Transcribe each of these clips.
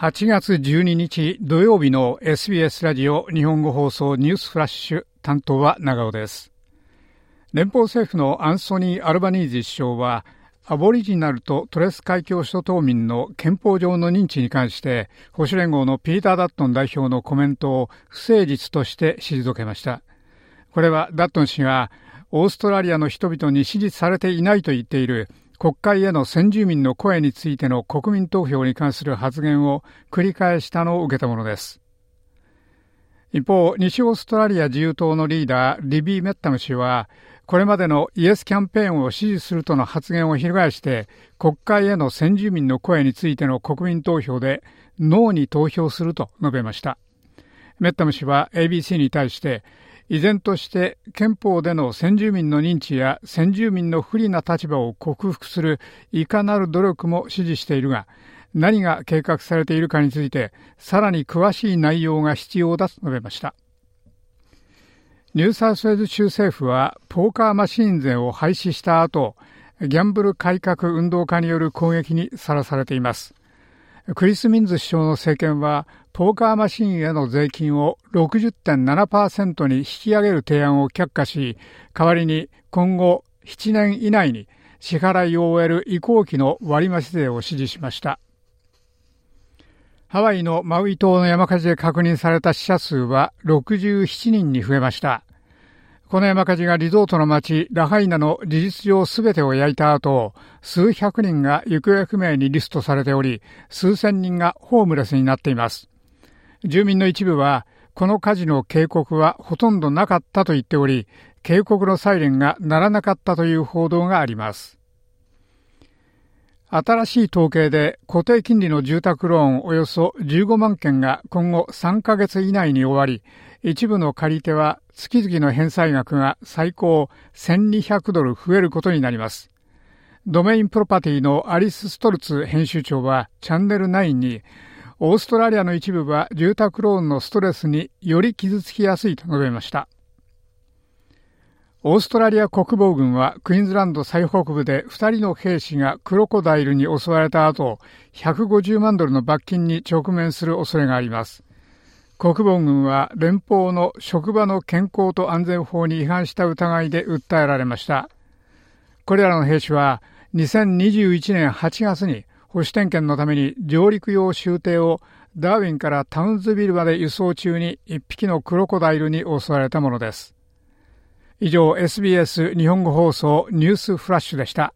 8月12日土曜日の SBS ラジオ日本語放送ニュースフラッシュ担当は長尾です。連邦政府のアンソニー・アルバニーズ首相はアボリジナルとトレス海峡諸島民の憲法上の認知に関して保守連合のピーター・ダットン代表のコメントを不誠実として退けました。これはダットン氏がオーストラリアの人々に支持されていないと言っている国会への先住民の声についての国民投票に関する発言を繰り返したのを受けたものです。一方、西オーストラリア自由党のリーダー、リビー・メッタム氏は、これまでのイエスキャンペーンを支持するとの発言を翻して、国会への先住民の声についての国民投票で、ノーに投票すると述べました。メッタム氏は ABC に対して、依然として憲法での先住民の認知や先住民の不利な立場を克服するいかなる努力も支持しているが、何が計画されているかについて、さらに詳しい内容が必要だと述べました。ニューサウスウェーズ州政府は、ポーカーマシーン税を廃止した後、ギャンブル改革運動家による攻撃にさらされています。クリス・ミンズ首相の政権は、ポーカーマシンへの税金を60.7%に引き上げる提案を却下し、代わりに今後7年以内に支払いを終える移行期の割増税を指示しました。ハワイのマウイ島の山火事で確認された死者数は67人に増えました。この山火事がリゾートの町ラハイナの事実上すべてを焼いた後、数百人が行方不明にリストされており、数千人がホームレスになっています。住民の一部は、この火事の警告はほとんどなかったと言っており、警告のサイレンが鳴らなかったという報道があります。新しい統計で固定金利の住宅ローンおよそ15万件が今後3ヶ月以内に終わり、一部の借り手は月々の返済額が最高1200ドル増えることになります。ドメインプロパティのアリス・ストルツ編集長はチャンネル9にオーストラリアの一部は住宅ローンのストレスにより傷つきやすいと述べました。オーストラリア国防軍はクイーンズランド最北部で2人の兵士がクロコダイルに襲われた後、150万ドルの罰金に直面する恐れがあります。国防軍は連邦の職場の健康と安全法に違反した疑いで訴えられました。これらの兵士は2021年8月に保守点検のために上陸用終艇をダーウィンからタウンズビルまで輸送中に一匹のクロコダイルに襲われたものです。以上 SBS 日本語放送ニュースフラッシュでした。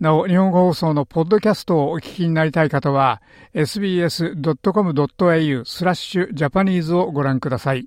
なお、日本語放送のポッドキャストをお聞きになりたい方は、sbs.com.au スラッシュジャパニーズをご覧ください。